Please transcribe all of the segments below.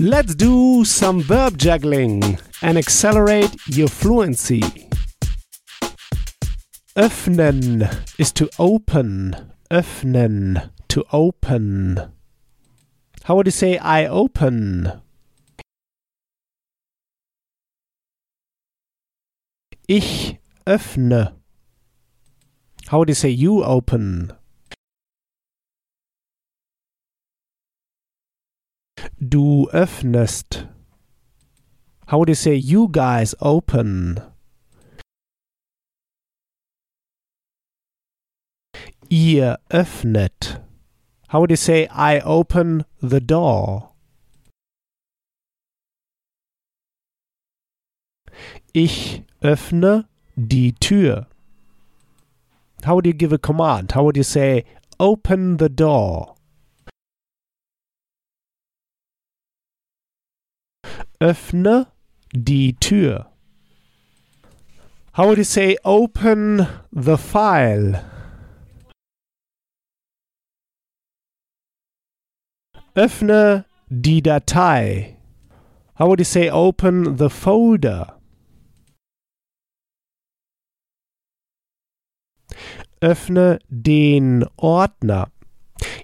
Let's do some verb juggling and accelerate your fluency. Öffnen is to open. Öffnen, to open. How would you say I open? Ich öffne. How would you say you open? Du öffnest. How would you say you guys open? Ihr öffnet. How would you say I open the door? Ich öffne die Tür. How would you give a command? How would you say open the door? Öffne die Tür. How would you say open the file? Öffne die Datei. How would you say open the folder? Öffne den Ordner.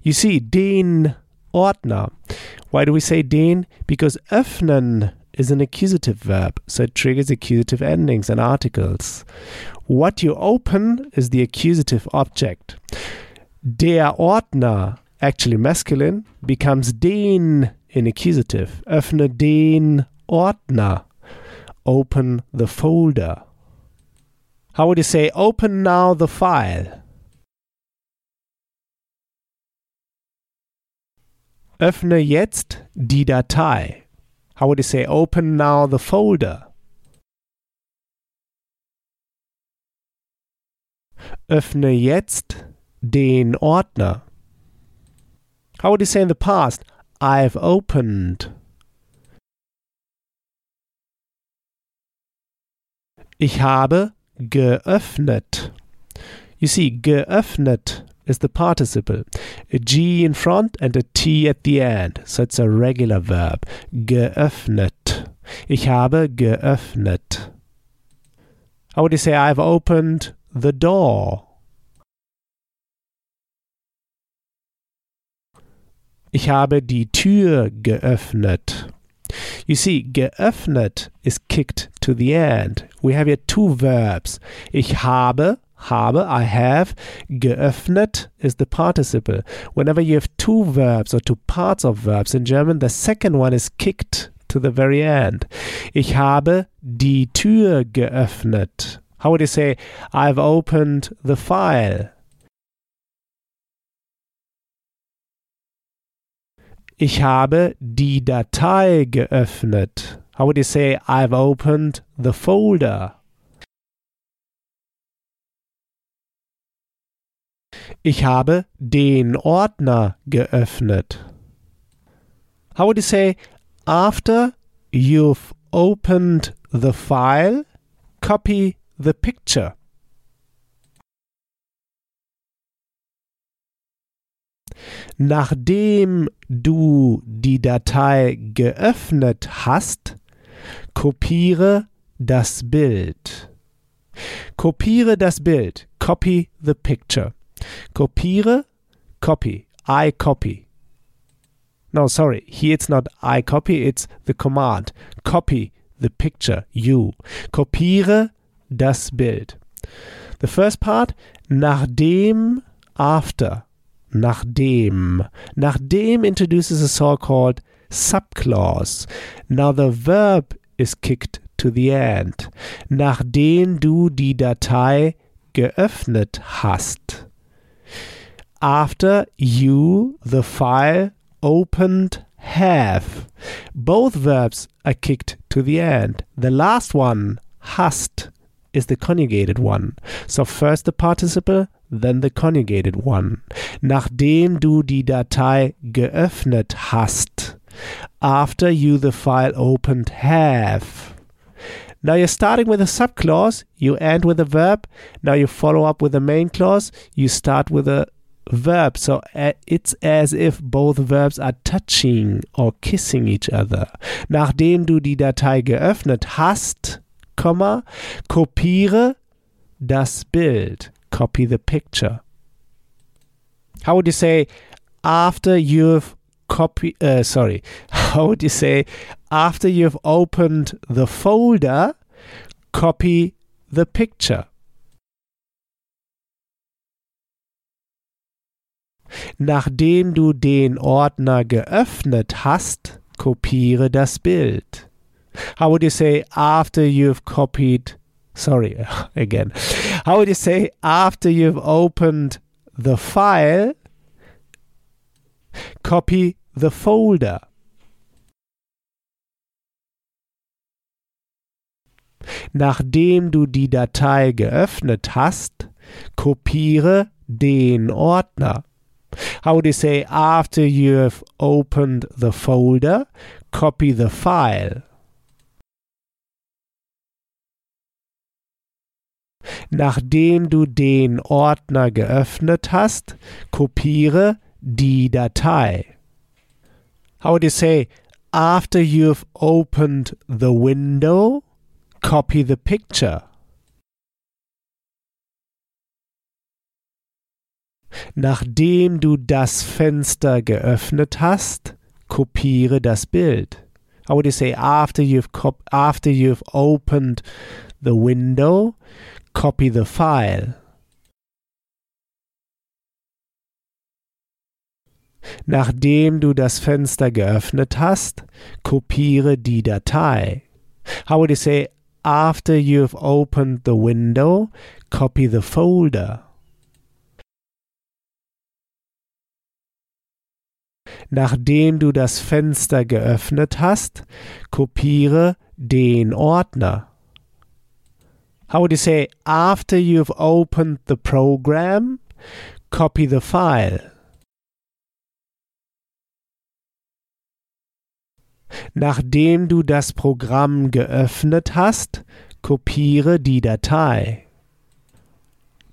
You see, den Ordner. Why do we say den? Because öffnen is an accusative verb, so it triggers accusative endings and articles. What you open is the accusative object. Der Ordner, actually masculine, becomes den in accusative. Öffne den Ordner. Open the folder. How would you say open now the file? Öffne jetzt die Datei. How would you say open now the folder? Öffne jetzt den Ordner. How would you say in the past? I've opened. Ich habe geöffnet. You see, geöffnet is the participle. A G in front and a T at the end. So it's a regular verb. Geöffnet. Ich habe geöffnet. How would you say I've opened the door? Ich habe die Tür geöffnet. You see, geöffnet is kicked to the end. We have here two verbs. Ich habe, habe, I have. Geöffnet is the participle. Whenever you have two verbs or two parts of verbs in German, the second one is kicked to the very end. Ich habe die Tür geöffnet. How would you say, I've opened the file? Ich habe die Datei geöffnet. How would you say I've opened the folder? Ich habe den Ordner geöffnet. How would you say after you've opened the file, copy the picture? Nachdem du die Datei geöffnet hast, kopiere das Bild. Kopiere das Bild. Copy the picture. Kopiere, copy. I copy. No, sorry. Here it's not I copy, it's the command. Copy the picture. You. Kopiere das Bild. The first part, nachdem, after. nachdem. Nachdem introduces a so-called subclause. Now the verb is kicked to the end. Nachdem du die Datei geöffnet hast. After you, the file, opened have. Both verbs are kicked to the end. The last one, hast, is the conjugated one. So first the participle, then the conjugated one. Nachdem du die Datei geöffnet hast. After you the file opened have. Now you're starting with a subclause, you end with a verb. Now you follow up with a main clause, you start with a verb. So uh, it's as if both verbs are touching or kissing each other. Nachdem du die Datei geöffnet hast, Komma, kopiere das Bild. Copy the picture. How would you say after you've copy uh, sorry how would you say after you've opened the folder copy the picture Nachdem du den Ordner geöffnet hast, kopiere das Bild. How would you say after you've copied? Sorry, again. How would you say after you've opened the file? Copy the folder. Nachdem du die Datei geöffnet hast, kopiere den Ordner. How would you say after you've opened the folder, copy the file? Nachdem du den Ordner geöffnet hast, kopiere die Datei. How would you say after you've opened the window, copy the picture? Nachdem du das Fenster geöffnet hast, kopiere das Bild. How would say after you've after you've opened the window, copy the file? Nachdem du das Fenster geöffnet hast, kopiere die Datei. How would you say after you've opened the window, copy the folder? Nachdem du das Fenster geöffnet hast, kopiere den Ordner. How would you say after you've opened the program, copy the file? Nachdem du das Programm geöffnet hast, kopiere die Datei.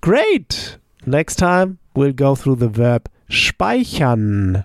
Great! Next time we'll go through the verb speichern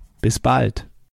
Bis bald.